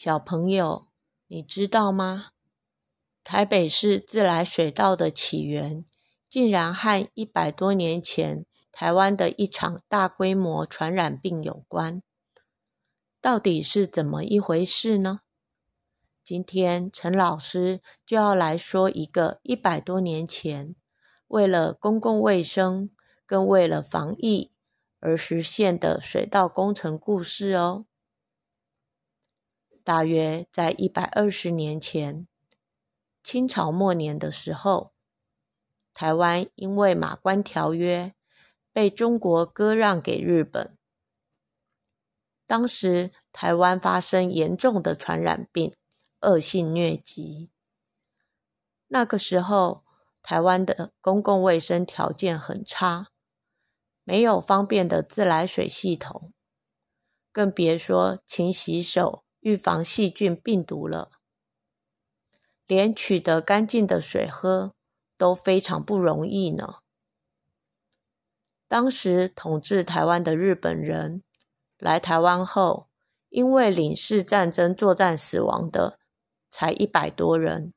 小朋友，你知道吗？台北市自来水道的起源，竟然和一百多年前台湾的一场大规模传染病有关。到底是怎么一回事呢？今天陈老师就要来说一个一百多年前，为了公共卫生跟为了防疫而实现的水道工程故事哦。大约在一百二十年前，清朝末年的时候，台湾因为《马关条约》被中国割让给日本。当时台湾发生严重的传染病，恶性疟疾。那个时候，台湾的公共卫生条件很差，没有方便的自来水系统，更别说勤洗手。预防细菌病毒了，连取得干净的水喝都非常不容易呢。当时统治台湾的日本人来台湾后，因为领事战争作战死亡的才一百多人，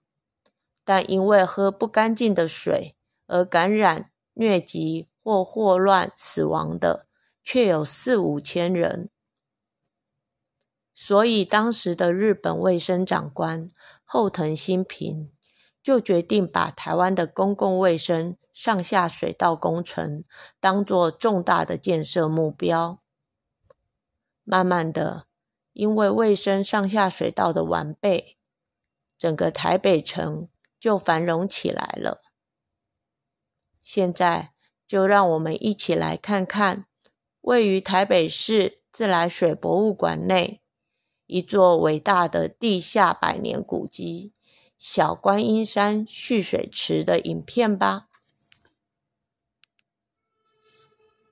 但因为喝不干净的水而感染疟疾或霍乱死亡的，却有四五千人。所以，当时的日本卫生长官后藤新平就决定把台湾的公共卫生上下水道工程当作重大的建设目标。慢慢的，因为卫生上下水道的完备，整个台北城就繁荣起来了。现在，就让我们一起来看看位于台北市自来水博物馆内。一座伟大的地下百年古迹——小观音山蓄水池的影片吧。